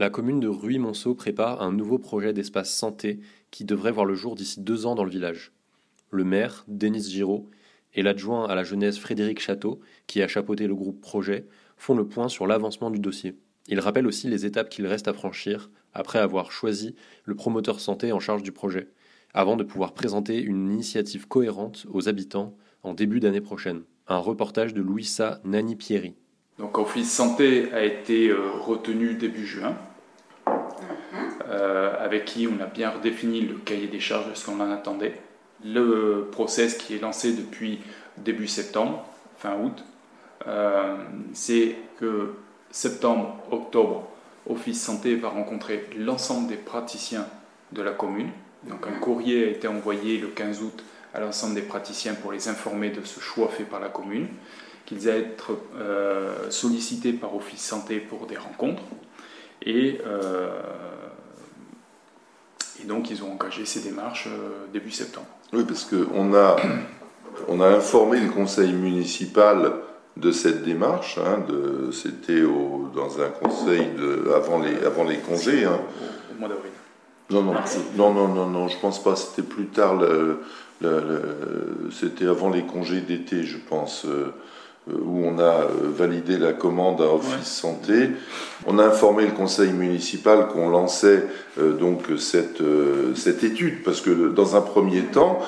La commune de Ruy-Monceau prépare un nouveau projet d'espace santé qui devrait voir le jour d'ici deux ans dans le village. Le maire, Denis Giraud, et l'adjoint à la jeunesse Frédéric Château, qui a chapeauté le groupe projet, font le point sur l'avancement du dossier. Ils rappellent aussi les étapes qu'il reste à franchir après avoir choisi le promoteur santé en charge du projet, avant de pouvoir présenter une initiative cohérente aux habitants en début d'année prochaine. Un reportage de Louisa Nani-Pierry. Donc Office Santé a été euh, retenu début juin, avec qui on a bien redéfini le cahier des charges de ce qu'on en attendait. Le process qui est lancé depuis début septembre, fin août, euh, c'est que septembre, octobre, Office Santé va rencontrer l'ensemble des praticiens de la commune. Donc un courrier a été envoyé le 15 août à l'ensemble des praticiens pour les informer de ce choix fait par la commune, qu'ils aient être euh, sollicités par Office Santé pour des rencontres. Et, euh, donc ils ont engagé ces démarches euh, début septembre. Oui, parce qu'on a, on a informé le conseil municipal de cette démarche. Hein, de, c'était au, dans un conseil de, avant, les, avant les congés. Hein. Au, mois d'avril. Non non, non, non, non, non, je pense pas. C'était plus tard. Le, le, le, c'était avant les congés d'été, je pense. Euh, où on a validé la commande à Office ouais. Santé. On a informé le conseil municipal qu'on lançait euh, donc cette, euh, cette étude, parce que dans un premier temps,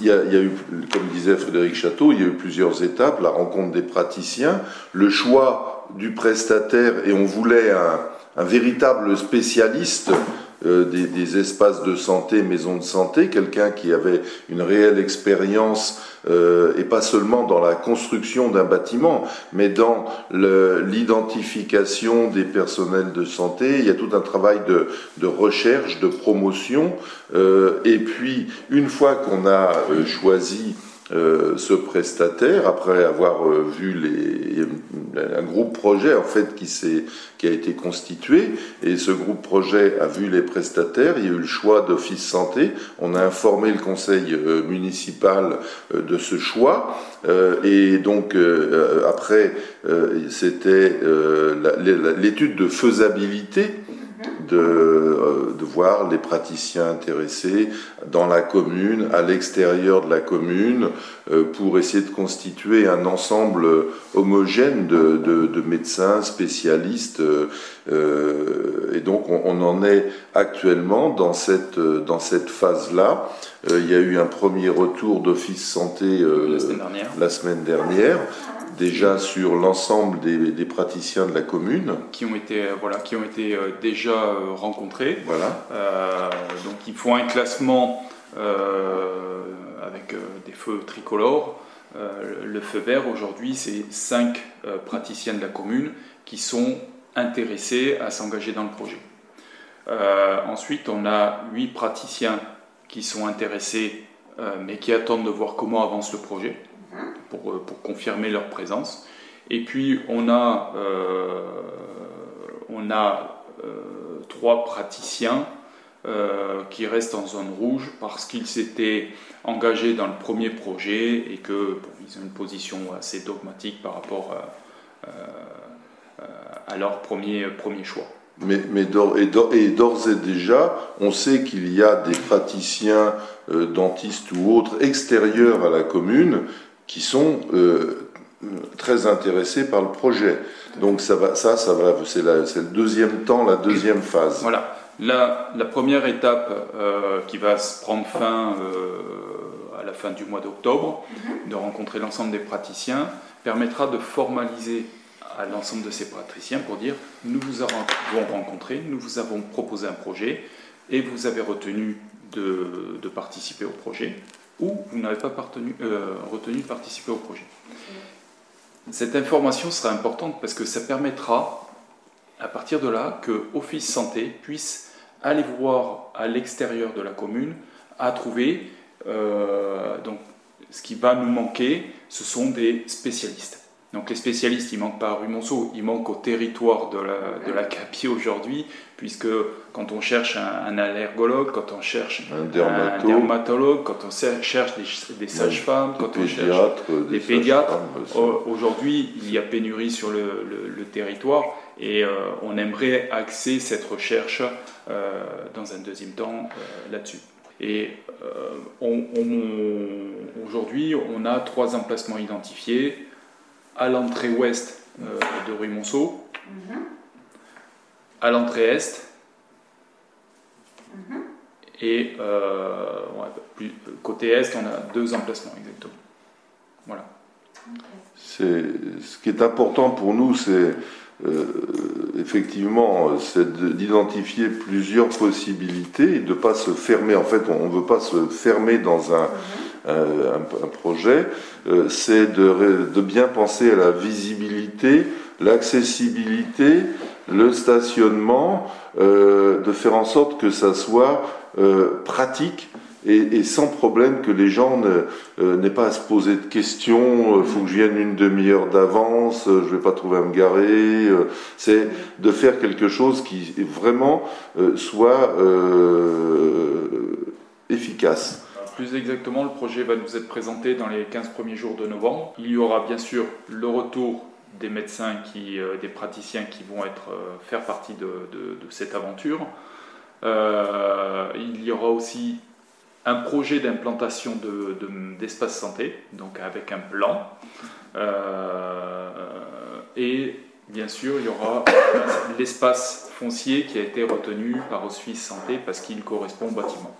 il y, a, il y, a, eu, comme disait Frédéric Château, il y a eu plusieurs étapes, la rencontre des praticiens, le choix du prestataire, et on voulait un, un véritable spécialiste euh, des, des, espaces de santé, maisons de santé, quelqu'un qui avait une réelle expérience euh, et pas seulement dans la construction d'un bâtiment, mais dans l'identification des personnels de santé. Il y a tout un travail de, de recherche, de promotion. Euh, et puis, une fois qu'on a euh, choisi euh, ce prestataire, après avoir euh, vu les, un groupe projet en fait qui, qui a été constitué, et ce groupe projet a vu les prestataires, il y a eu le choix d'Office Santé, on a informé le conseil euh, municipal de ce choix, et donc après c'était l'étude de faisabilité de, de, voir les praticiens intéressés dans la commune, à l'extérieur de la commune, euh, pour essayer de constituer un ensemble homogène de, de, de médecins spécialistes. Euh, et donc on, on, en est actuellement dans cette, dans cette phase-là. Euh, il y a eu un premier retour d'Office Santé la semaine dernière. La semaine dernière déjà sur l'ensemble des, des, praticiens de la commune qui ont été euh, voilà qui ont été euh, déjà euh, rencontrés. Voilà. Euh, donc ils font un classement euh, avec des feux tricolores. le feu vert aujourd'hui, c'est cinq praticiens de la commune qui sont intéressés à s'engager dans le projet. ensuite, on a huit praticiens qui sont intéressés, mais qui attendent de voir comment avance le projet pour, euh, pour, confirmer leur présence. Et puis on a, euh, on a euh, trois praticiens qui restent en zone rouge parce qu'ils s'étaient engagés dans le premier projet et que ils ont une position assez dogmatique par rapport à, leur premier, premier choix. Mais, mais d'ores et, déjà, on sait qu'il y a des praticiens dentistes ou autres extérieurs à la commune qui sont euh, très intéressés par le projet. Donc ça va, ça, ça va, c'est le deuxième temps, la deuxième phase. Voilà. La, la première étape euh, qui va se prendre fin euh, à la fin du mois d'octobre, de rencontrer l'ensemble des praticiens, permettra de formaliser à l'ensemble de ces praticiens pour dire nous vous avons rencontré, nous vous avons proposé un projet et vous avez retenu de, de participer au projet. Ou vous n'avez pas retenu de participer au projet. Cette information sera importante parce que ça permettra, à partir de là, que Office Santé puisse aller voir à l'extérieur de la commune à trouver. Euh, donc, ce qui va nous manquer, ce sont des spécialistes. Donc les spécialistes, ils ne manquent pas à Rue Monceau, ils manquent au territoire de la, de la CAPI aujourd'hui, puisque quand on cherche un, allergologue, quand on cherche un, dermatologue, quand on cherche des, sages-femmes, quand on cherche des, pédiatres, aujourd'hui il y a pénurie sur le, le, territoire et euh, on aimerait axer cette recherche euh, dans un deuxième temps euh, là-dessus. Et aujourd'hui, on a trois emplacements identifiés à l'entrée ouest euh, de rue Monceau, mhm. à l'entrée est, mhm. et euh, côté est, on a deux emplacements exactement. Voilà. Ce qui est important pour nous, c'est euh, effectivement, c'est d'identifier plusieurs possibilités et de ne pas se fermer. En fait, on ne veut pas se fermer dans un, mhm. Un, projet. Euh, c'est de, de, bien penser à la visibilité, l'accessibilité, le stationnement, euh, de faire en sorte que ça soit pratique et, sans problème que les gens euh, n'aient pas à se poser de questions, il euh, faut que je vienne une demi-heure d'avance, euh, je vais pas trouver à me garer. c'est de faire quelque chose qui vraiment soit efficace. Plus exactement, le projet va nous être présenté dans les 15 premiers jours de novembre. Il y aura bien sûr le retour des médecins, qui, des praticiens qui vont être, faire partie de, cette aventure. il y aura aussi un projet d'implantation d'espace de, santé, donc avec un plan. Euh, et bien sûr, il y aura l'espace foncier qui a été retenu par Suisse Santé parce qu'il correspond au bâtiment.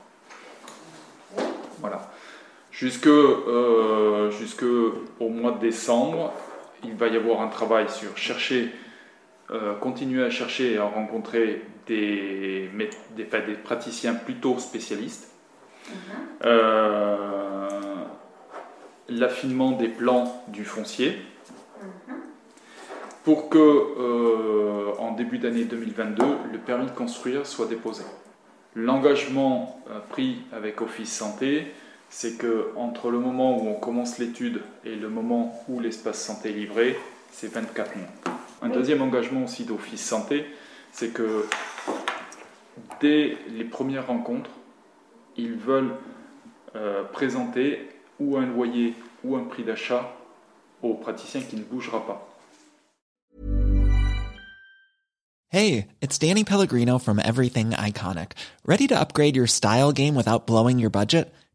Jusque, euh, jusque au mois de décembre, il va y avoir un travail sur chercher, euh, continuer à chercher et à rencontrer des, des, des praticiens plutôt spécialistes. Euh, l'affinement des plans du foncier, pour que en début d'année 2022, le permis de construire soit déposé. L'engagement pris avec Office Santé, c'est que entre le moment où on commence l'étude et le moment où l'espace santé est livré, c'est 24 mois. Un deuxième engagement aussi d'Office Santé, c'est que dès les premières rencontres, ils veulent euh, présenter ou un loyer ou un prix d'achat au praticien qui ne bougera pas. Hey, it's Danny Pellegrino from Everything Iconic. Ready to upgrade your style game without blowing your budget?